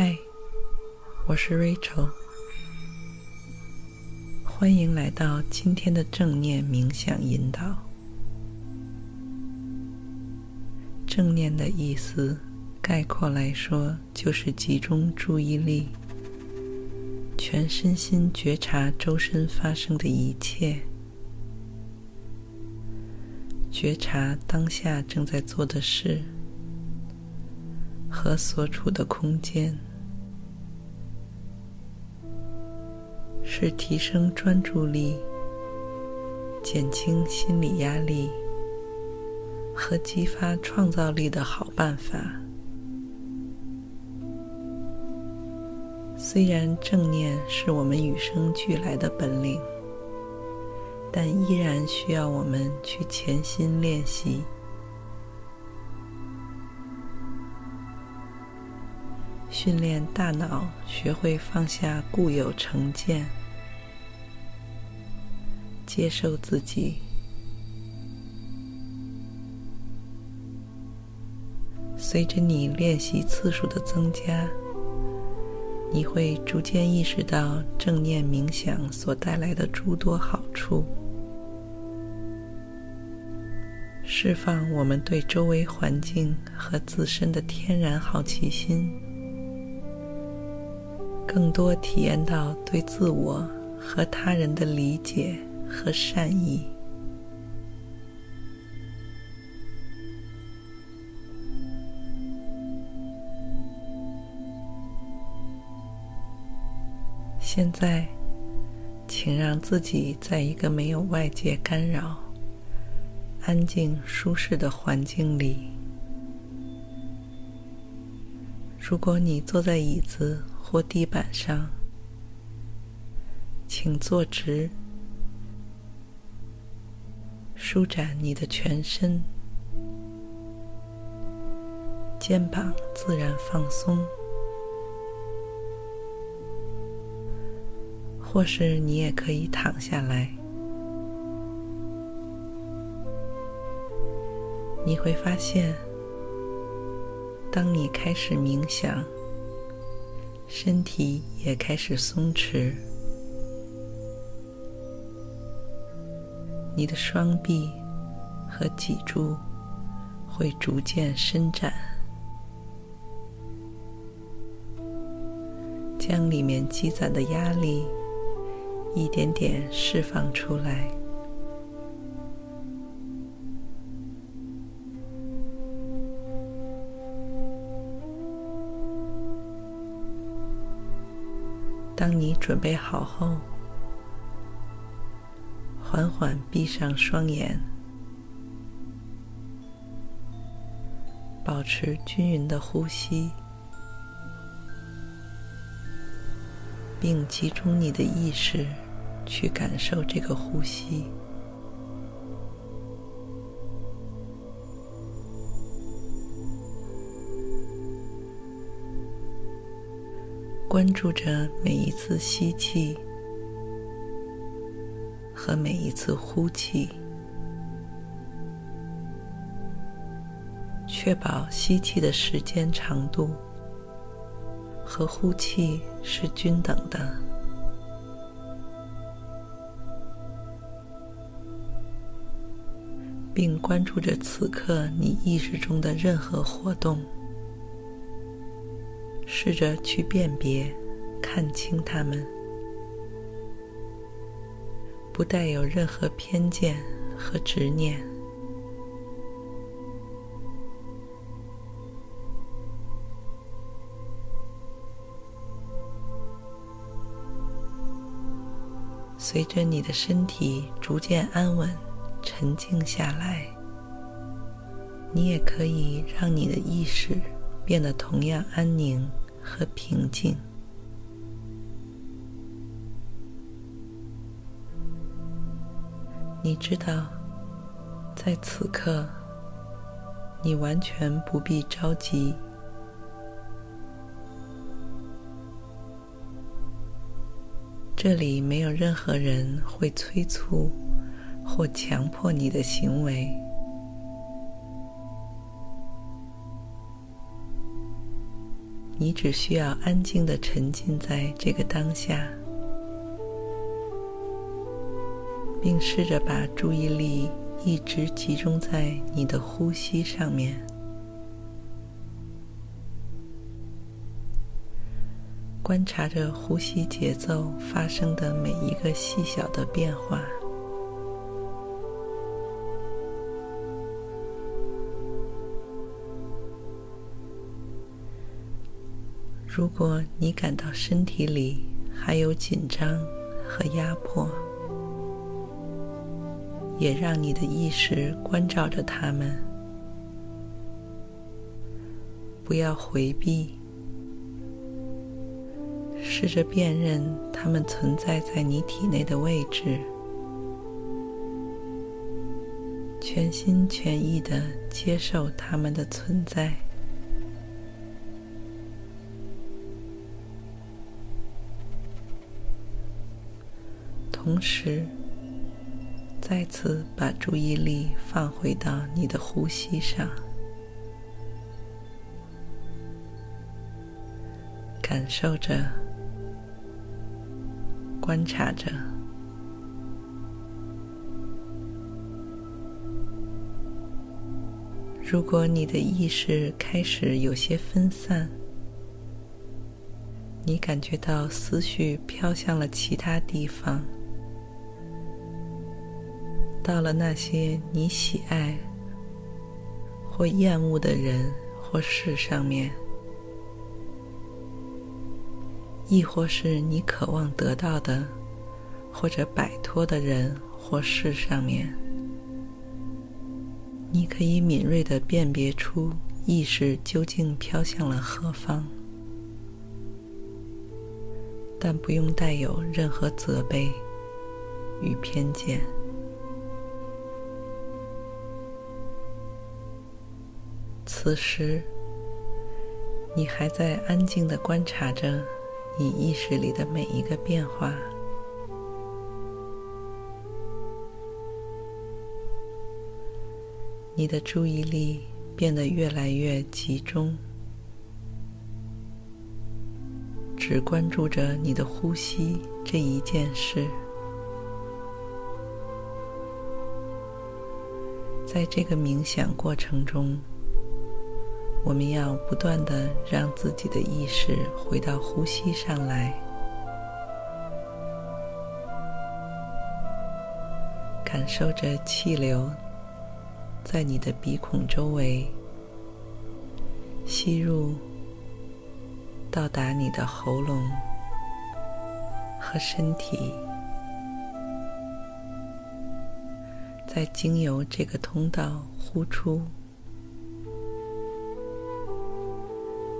嗨，我是 Rachel，欢迎来到今天的正念冥想引导。正念的意思，概括来说，就是集中注意力，全身心觉察周身发生的一切，觉察当下正在做的事和所处的空间。是提升专注力、减轻心理压力和激发创造力的好办法。虽然正念是我们与生俱来的本领，但依然需要我们去潜心练习，训练大脑学会放下固有成见。接受自己。随着你练习次数的增加，你会逐渐意识到正念冥想所带来的诸多好处，释放我们对周围环境和自身的天然好奇心，更多体验到对自我和他人的理解。和善意。现在，请让自己在一个没有外界干扰、安静舒适的环境里。如果你坐在椅子或地板上，请坐直。舒展你的全身，肩膀自然放松，或是你也可以躺下来。你会发现，当你开始冥想，身体也开始松弛。你的双臂和脊柱会逐渐伸展，将里面积攒的压力一点点释放出来。当你准备好后，缓缓闭上双眼，保持均匀的呼吸，并集中你的意识去感受这个呼吸。关注着每一次吸气。和每一次呼气，确保吸气的时间长度和呼气是均等的，并关注着此刻你意识中的任何活动，试着去辨别、看清它们。不带有任何偏见和执念。随着你的身体逐渐安稳、沉静下来，你也可以让你的意识变得同样安宁和平静。你知道，在此刻，你完全不必着急。这里没有任何人会催促或强迫你的行为。你只需要安静地沉浸在这个当下，并试着把注意力一直集中在你的呼吸上面。观察着呼吸节奏发生的每一个细小的变化。如果你感到身体里还有紧张和压迫，也让你的意识关照着他们，不要回避。试着辨认它们存在在你体内的位置，全心全意的接受它们的存在，同时再次把注意力放回到你的呼吸上。感受着。观察着，如果你的意识开始有些分散，你感觉到思绪飘向了其他地方，到了那些你喜爱或厌恶的人或事上面。亦或是你渴望得到的，或者摆脱的人或事上面，你可以敏锐地辨别出意识究竟飘向了何方，但不用带有任何责备与偏见。此时，你还在安静的观察着。你意识里的每一个变化，你的注意力变得越来越集中，只关注着你的呼吸这一件事。在这个冥想过程中，我们要不断地让自己的意识回到呼吸上来，感受着气流在你的鼻孔周围吸入，到达你的喉咙和身体，再经由这个通道呼出。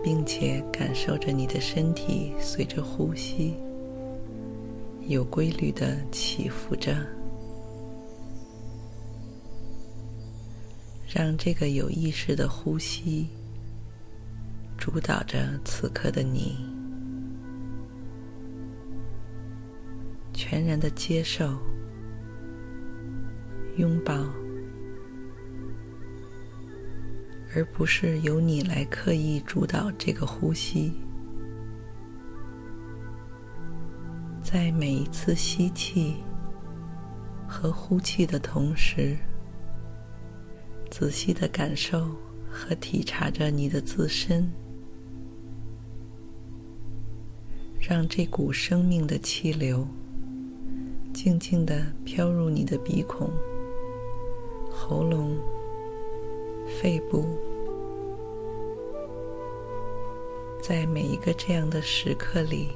并且感受着你的身体随着呼吸有规律的起伏着，让这个有意识的呼吸主导着此刻的你，全然的接受、拥抱。而不是由你来刻意主导这个呼吸，在每一次吸气和呼气的同时，仔细的感受和体察着你的自身，让这股生命的气流静静的飘入你的鼻孔、喉咙。肺部，在每一个这样的时刻里，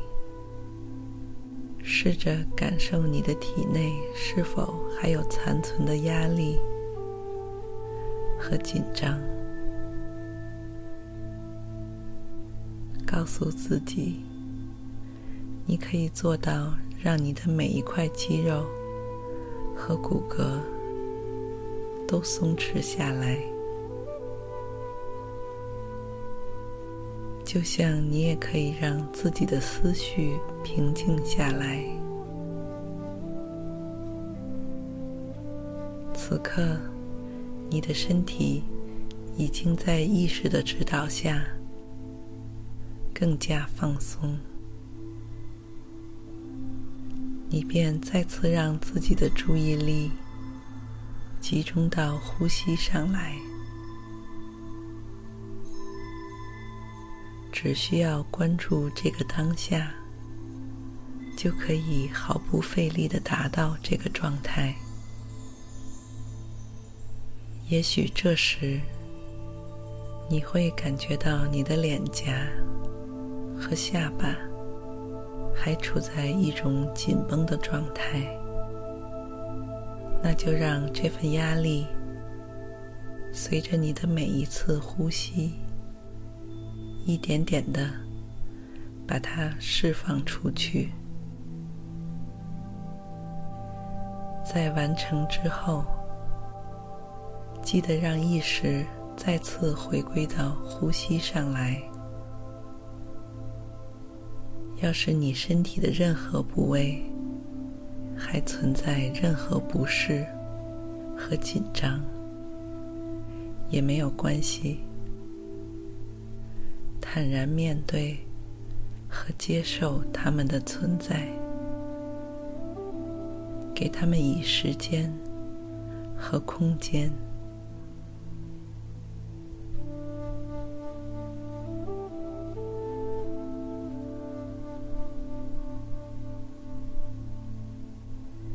试着感受你的体内是否还有残存的压力和紧张。告诉自己，你可以做到让你的每一块肌肉和骨骼都松弛下来，就像你也可以让自己的思绪平静下来。此刻，你的身体已经在意识的指导下。更加放松，你便再次让自己的注意力集中到呼吸上来，只需要关注这个当下，就可以毫不费力地达到这个状态。也许这时你会感觉到你的脸颊。和下巴还处在一种紧绷的状态，那就让这份压力随着你的每一次呼吸，一点点的把它释放出去。在完成之后，记得让意识再次回归到呼吸上来。要是你身体的任何部位还存在任何不适和紧张，也没有关系，坦然面对和接受它们的存在，给它们以时间和空间。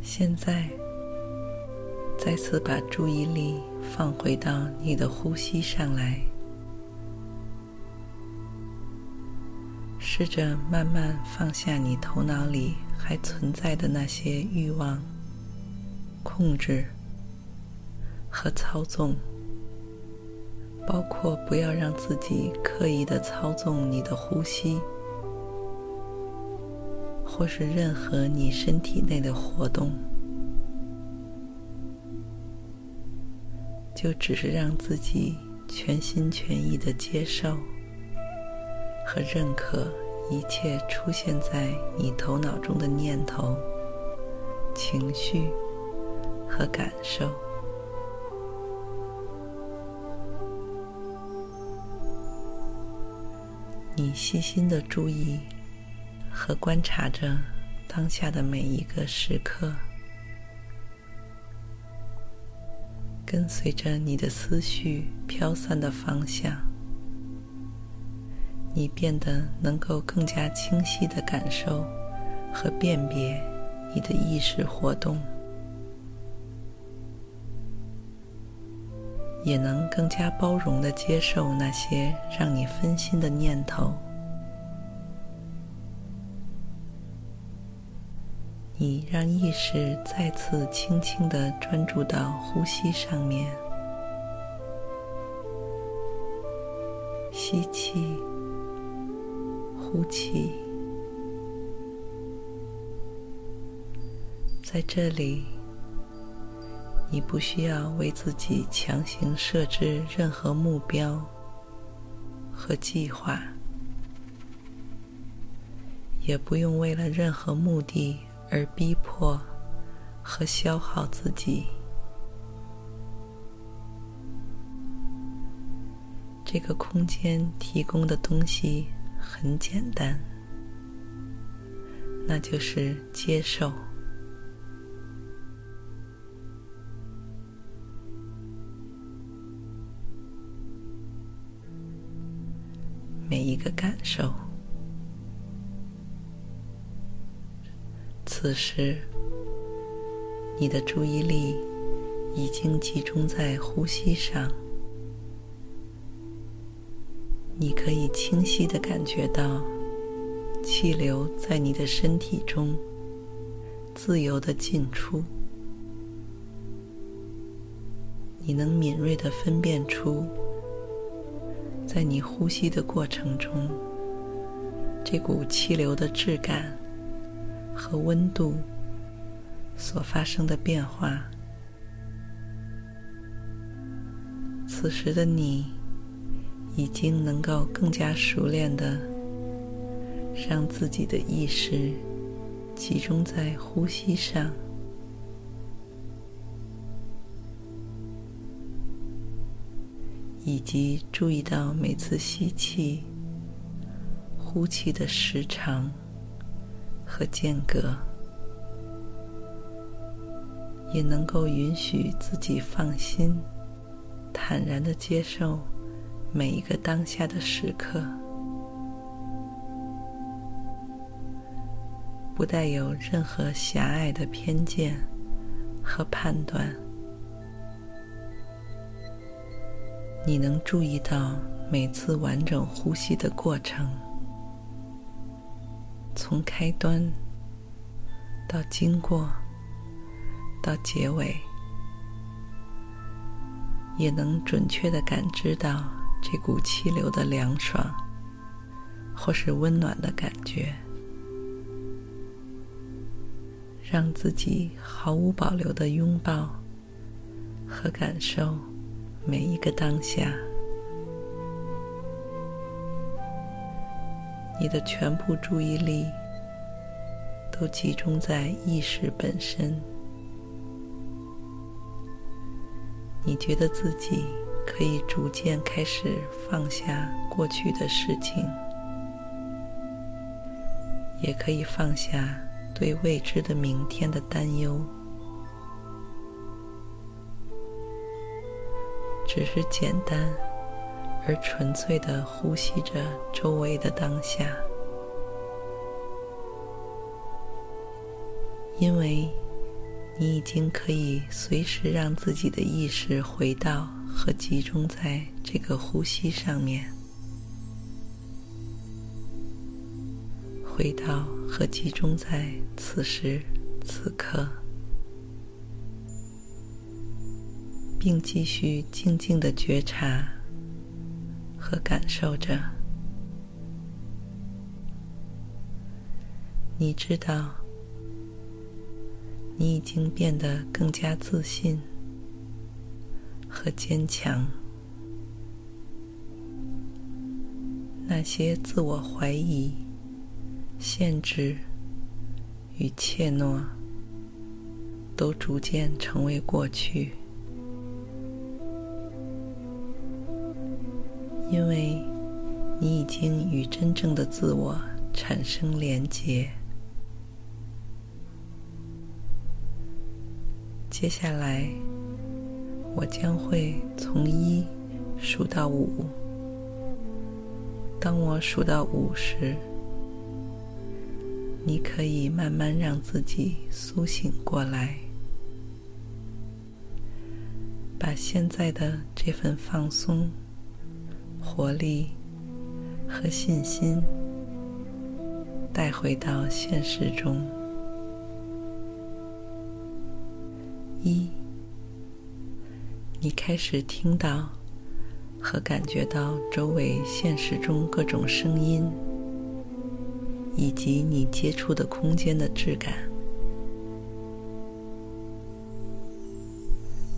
现在，再次把注意力放回到你的呼吸上来，试着慢慢放下你头脑里还存在的那些欲望、控制和操纵，包括不要让自己刻意的操纵你的呼吸。或是任何你身体内的活动，就只是让自己全心全意的接受和认可一切出现在你头脑中的念头、情绪和感受。你细心的注意。和观察着当下的每一个时刻，跟随着你的思绪飘散的方向，你变得能够更加清晰的感受和辨别你的意识活动，也能更加包容的接受那些让你分心的念头。你让意识再次轻轻的专注到呼吸上面，吸气，呼气，在这里，你不需要为自己强行设置任何目标和计划，也不用为了任何目的。而逼迫和消耗自己。这个空间提供的东西很简单，那就是接受每一个感受。此时，你的注意力已经集中在呼吸上，你可以清晰地感觉到气流在你的身体中自由地进出。你能敏锐地分辨出，在你呼吸的过程中，这股气流的质感和温度所发生的变化。此时的你，已经能够更加熟练的让自己的意识集中在呼吸上。以及注意到每次吸气、呼气的时长和间隔，也能够允许自己放心、坦然的接受每一个当下的时刻，不带有任何狭隘的偏见和判断。你能注意到每次完整呼吸的过程，从开端到经过到结尾，也能准确的感知到这股气流的凉爽或是温暖的感觉，让自己毫无保留地拥抱和感受。每一个当下，你的全部注意力都集中在意识本身。你觉得自己可以逐渐开始放下过去的事情，也可以放下对未知的明天的担忧。只是简单而纯粹的呼吸着周围的当下，因为你已经可以随时让自己的意识回到和集中在这个呼吸上面，回到和集中在此时此刻。并继续静静的觉察和感受着。你知道，你已经变得更加自信坚强。那些自我怀疑、限制与怯懦，都逐渐成为过去。因为你已经与真正的自我产生连结。接下来，我将会从一数到五。当我数到五时，你可以慢慢让自己苏醒过来，把现在的这份放松。活力和信心带回到现实中。一，你开始听到和感觉到周围现实中各种声音，以及你接触的空间的质感。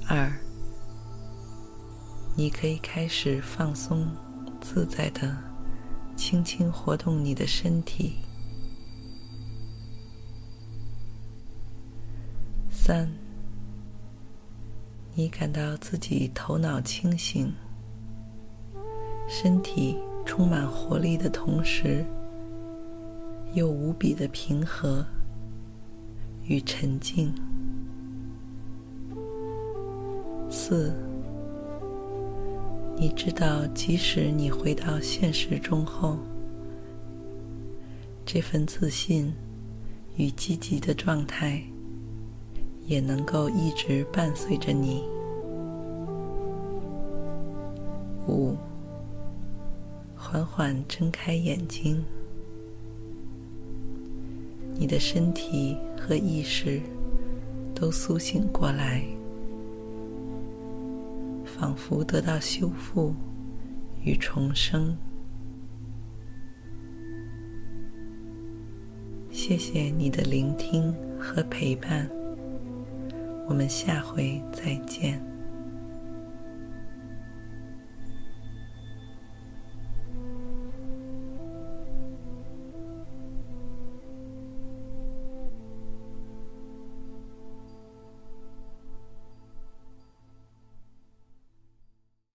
二。你可以开始放松、自在的轻轻活动你的身体。三，你感到自己头脑清醒，身体充满活力的同时，又无比的平和与沉静。四。你知道，即使你回到现实中后，这份自信与积极的状态也能够一直伴随着你。五，缓缓睁开眼睛，你的身体和意识都苏醒过来。仿佛得到修复与重生。谢谢你的聆听和陪伴，我们下回再见。